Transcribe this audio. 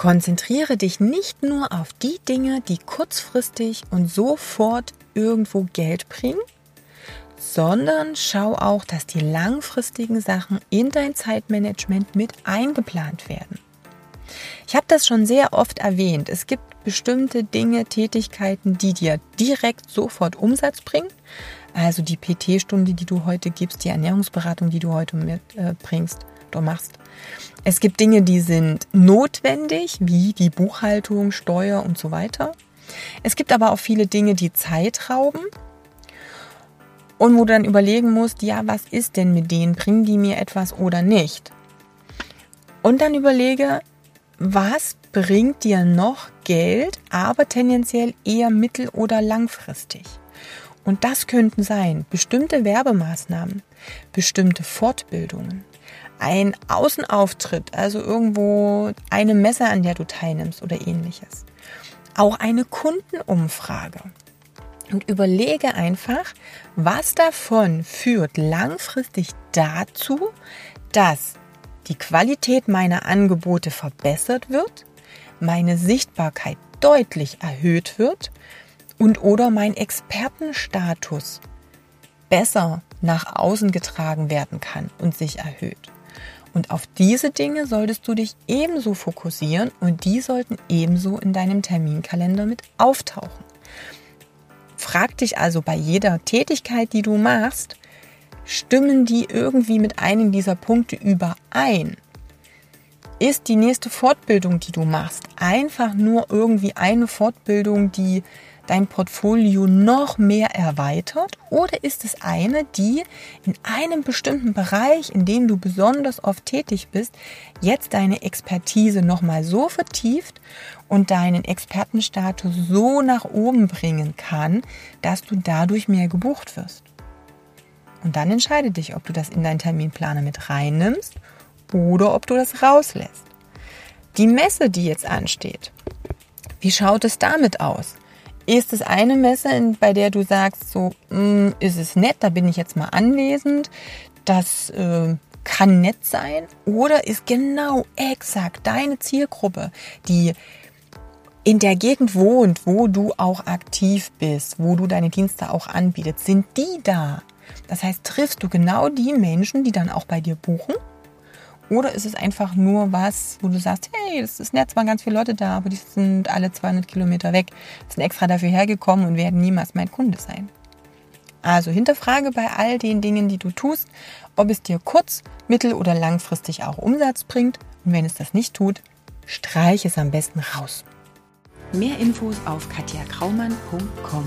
Konzentriere dich nicht nur auf die Dinge, die kurzfristig und sofort irgendwo Geld bringen, sondern schau auch, dass die langfristigen Sachen in dein Zeitmanagement mit eingeplant werden. Ich habe das schon sehr oft erwähnt. Es gibt bestimmte Dinge, Tätigkeiten, die dir direkt sofort Umsatz bringen. Also die PT-Stunde, die du heute gibst, die Ernährungsberatung, die du heute mitbringst, äh, du machst. Es gibt Dinge, die sind notwendig, wie die Buchhaltung, Steuer und so weiter. Es gibt aber auch viele Dinge, die Zeit rauben und wo du dann überlegen musst, ja, was ist denn mit denen? Bringen die mir etwas oder nicht? Und dann überlege, was bringt dir noch Geld, aber tendenziell eher mittel- oder langfristig? Und das könnten sein bestimmte Werbemaßnahmen, bestimmte Fortbildungen, ein Außenauftritt, also irgendwo eine Messe, an der du teilnimmst oder ähnliches. Auch eine Kundenumfrage. Und überlege einfach, was davon führt langfristig dazu, dass die Qualität meiner Angebote verbessert wird, meine Sichtbarkeit deutlich erhöht wird und oder mein Expertenstatus besser nach außen getragen werden kann und sich erhöht. Und auf diese Dinge solltest du dich ebenso fokussieren und die sollten ebenso in deinem Terminkalender mit auftauchen. Frag dich also bei jeder Tätigkeit, die du machst, stimmen die irgendwie mit einem dieser Punkte überein? Ist die nächste Fortbildung, die du machst, einfach nur irgendwie eine Fortbildung, die dein Portfolio noch mehr erweitert? Oder ist es eine, die in einem bestimmten Bereich, in dem du besonders oft tätig bist, jetzt deine Expertise nochmal so vertieft und deinen Expertenstatus so nach oben bringen kann, dass du dadurch mehr gebucht wirst? Und dann entscheide dich, ob du das in deinen Terminplaner mit reinnimmst oder ob du das rauslässt. Die Messe, die jetzt ansteht, wie schaut es damit aus? Ist es eine Messe, bei der du sagst, so mh, hm, ist es nett, da bin ich jetzt mal anwesend, das äh, kann nett sein? Oder ist genau exakt deine Zielgruppe, die in der Gegend wohnt, wo du auch aktiv bist, wo du deine Dienste auch anbietest, sind die da? Das heißt, triffst du genau die Menschen, die dann auch bei dir buchen? Oder ist es einfach nur was, wo du sagst, hey, das ist nett, es waren ganz viele Leute da, aber die sind alle 200 Kilometer weg, sind extra dafür hergekommen und werden niemals mein Kunde sein. Also hinterfrage bei all den Dingen, die du tust, ob es dir kurz-, mittel- oder langfristig auch Umsatz bringt. Und wenn es das nicht tut, streich es am besten raus. Mehr Infos auf katjakraumann.com.